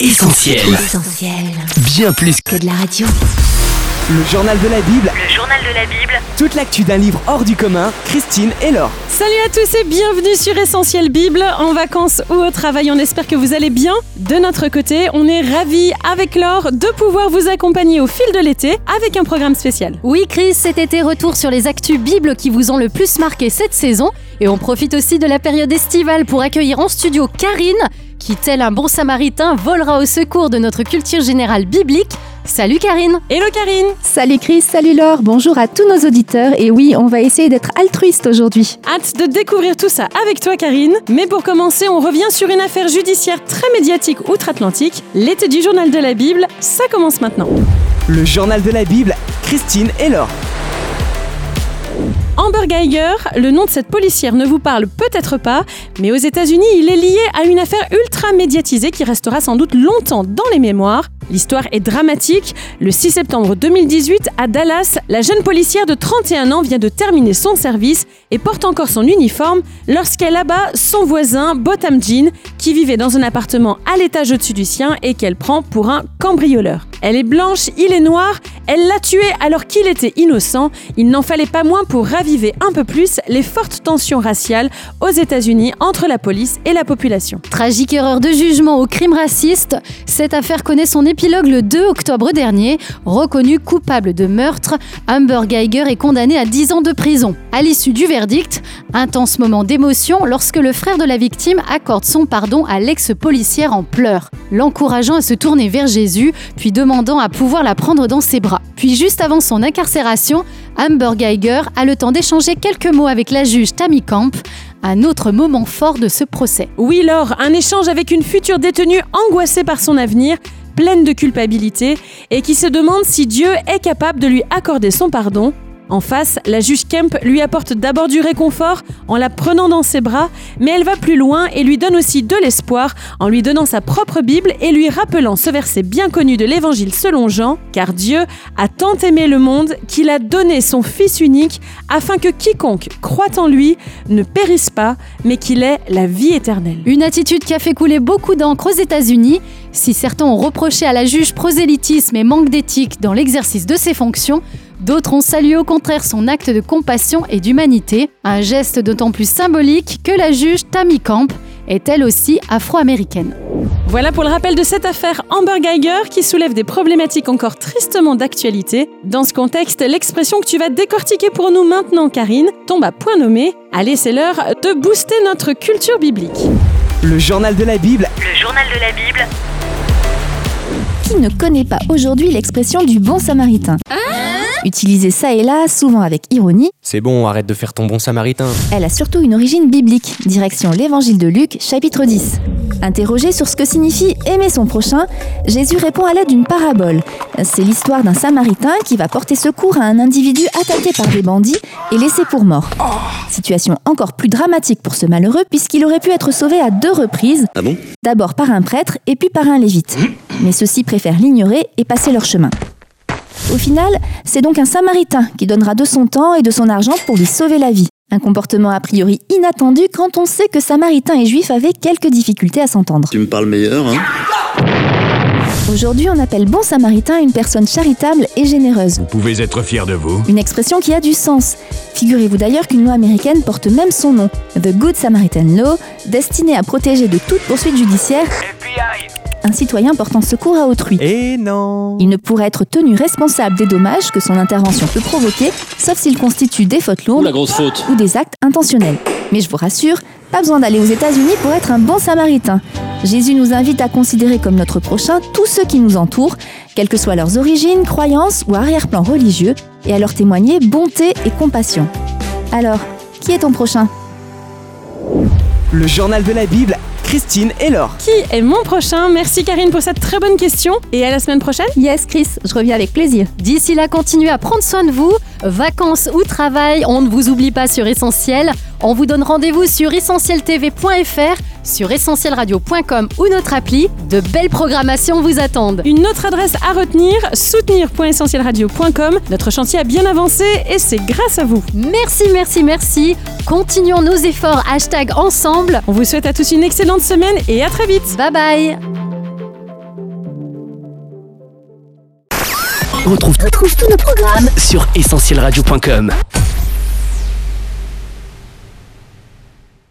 Essentiel. Essentiel. Bien plus Que de la radio. Le journal de la Bible, Le journal de la Bible, toute l'actu d'un livre hors du commun, Christine et Laure. Salut à tous et bienvenue sur Essentiel Bible, en vacances ou au travail, on espère que vous allez bien. De notre côté, on est ravis avec Laure de pouvoir vous accompagner au fil de l'été avec un programme spécial. Oui, Chris, cet été, retour sur les actus Bible qui vous ont le plus marqué cette saison. Et on profite aussi de la période estivale pour accueillir en studio Karine, qui, tel un bon samaritain, volera au secours de notre culture générale biblique. Salut Karine Hello Karine Salut Chris, salut Laure, bonjour à tous nos auditeurs et oui, on va essayer d'être altruiste aujourd'hui. Hâte de découvrir tout ça avec toi Karine. Mais pour commencer, on revient sur une affaire judiciaire très médiatique outre-Atlantique. L'été du journal de la Bible, ça commence maintenant. Le journal de la Bible, Christine et Laure. Amber Geiger, le nom de cette policière ne vous parle peut-être pas, mais aux États-Unis, il est lié à une affaire ultra médiatisée qui restera sans doute longtemps dans les mémoires. L'histoire est dramatique. Le 6 septembre 2018, à Dallas, la jeune policière de 31 ans vient de terminer son service et porte encore son uniforme lorsqu'elle abat son voisin, Botham Jean, qui vivait dans un appartement à l'étage au-dessus du sien et qu'elle prend pour un cambrioleur. Elle est blanche, il est noir, elle l'a tué alors qu'il était innocent. Il n'en fallait pas moins pour raviver un peu plus les fortes tensions raciales aux États-Unis entre la police et la population. Tragique erreur de jugement au crime raciste, cette affaire connaît son épilogue le 2 octobre dernier. Reconnu coupable de meurtre, Amber Geiger est condamné à 10 ans de prison. À l'issue du verdict, intense moment d'émotion lorsque le frère de la victime accorde son pardon à l'ex-policière en pleurs, l'encourageant à se tourner vers Jésus, puis demandant à pouvoir la prendre dans ses bras. Puis juste avant son incarcération, Amber Geiger a le temps d'échanger quelques mots avec la juge Tammy Camp, un autre moment fort de ce procès. Oui, Laure, un échange avec une future détenue angoissée par son avenir, pleine de culpabilité, et qui se demande si Dieu est capable de lui accorder son pardon. En face, la juge Kemp lui apporte d'abord du réconfort en la prenant dans ses bras, mais elle va plus loin et lui donne aussi de l'espoir en lui donnant sa propre Bible et lui rappelant ce verset bien connu de l'Évangile selon Jean, car Dieu a tant aimé le monde qu'il a donné son Fils unique afin que quiconque croit en lui ne périsse pas, mais qu'il ait la vie éternelle. Une attitude qui a fait couler beaucoup d'encre aux États-Unis. Si certains ont reproché à la juge prosélytisme et manque d'éthique dans l'exercice de ses fonctions, d'autres ont salué au contraire son acte de compassion et d'humanité, un geste d'autant plus symbolique que la juge Tammy Camp est elle aussi afro-américaine. Voilà pour le rappel de cette affaire Amber Geiger qui soulève des problématiques encore tristement d'actualité. Dans ce contexte, l'expression que tu vas décortiquer pour nous maintenant, Karine, tombe à point nommé. Allez, c'est l'heure de booster notre culture biblique. Le journal de la Bible, le journal de la Bible, Qui ne connaît pas aujourd'hui l'expression du bon samaritain? Utilisée ça et là, souvent avec ironie, C'est bon, arrête de faire ton bon samaritain. elle a surtout une origine biblique, direction l'évangile de Luc, chapitre 10. Interrogé sur ce que signifie aimer son prochain, Jésus répond à l'aide d'une parabole. C'est l'histoire d'un samaritain qui va porter secours à un individu attaqué par des bandits et laissé pour mort. Situation encore plus dramatique pour ce malheureux puisqu'il aurait pu être sauvé à deux reprises, Ah bon? D'abord par un prêtre et puis par un lévite. Mais ceux-ci préfèrent l'ignorer et passer leur chemin. Au final, c'est donc un samaritain qui donnera de son temps et de son argent pour lui sauver la vie. Un comportement a priori inattendu quand on sait que samaritain et juif avaient quelques difficultés à s'entendre. Tu me parles meilleur, hein Aujourd'hui, on appelle bon samaritain une personne charitable et généreuse. Vous pouvez être fier de vous. Une expression qui a du sens. Figurez-vous d'ailleurs qu'une loi américaine porte même son nom, The Good Samaritan Law, destinée à protéger de toute poursuite judiciaire citoyen portant secours à autrui. et non Il ne pourrait être tenu responsable des dommages que son intervention peut provoquer, sauf s'il constitue des fautes lourdes grosse faute. ou des actes intentionnels. Mais je vous rassure, pas besoin d'aller aux États-Unis pour être un bon samaritain. Jésus nous invite à considérer comme notre prochain tous ceux qui nous entourent, quelles que soient leurs origines, croyances ou arrière-plan religieux, et à leur témoigner bonté et compassion. Alors, qui est ton prochain? Le journal de la Bible, Christine et Laure. Qui est mon prochain? Merci Karine pour cette très bonne question et à la semaine prochaine? Yes, Chris, je reviens avec plaisir. D'ici là, continuez à prendre soin de vous. Vacances ou travail, on ne vous oublie pas sur Essentiel. On vous donne rendez-vous sur essentieltv.fr, sur essentielradio.com ou notre appli. De belles programmations vous attendent. Une autre adresse à retenir, soutenir.essentielradio.com. Notre chantier a bien avancé et c'est grâce à vous. Merci, merci, merci. Continuons nos efforts hashtag ensemble. On vous souhaite à tous une excellente semaine et à très vite. Bye bye. On retrouve tous nos programmes sur essentielradio.com.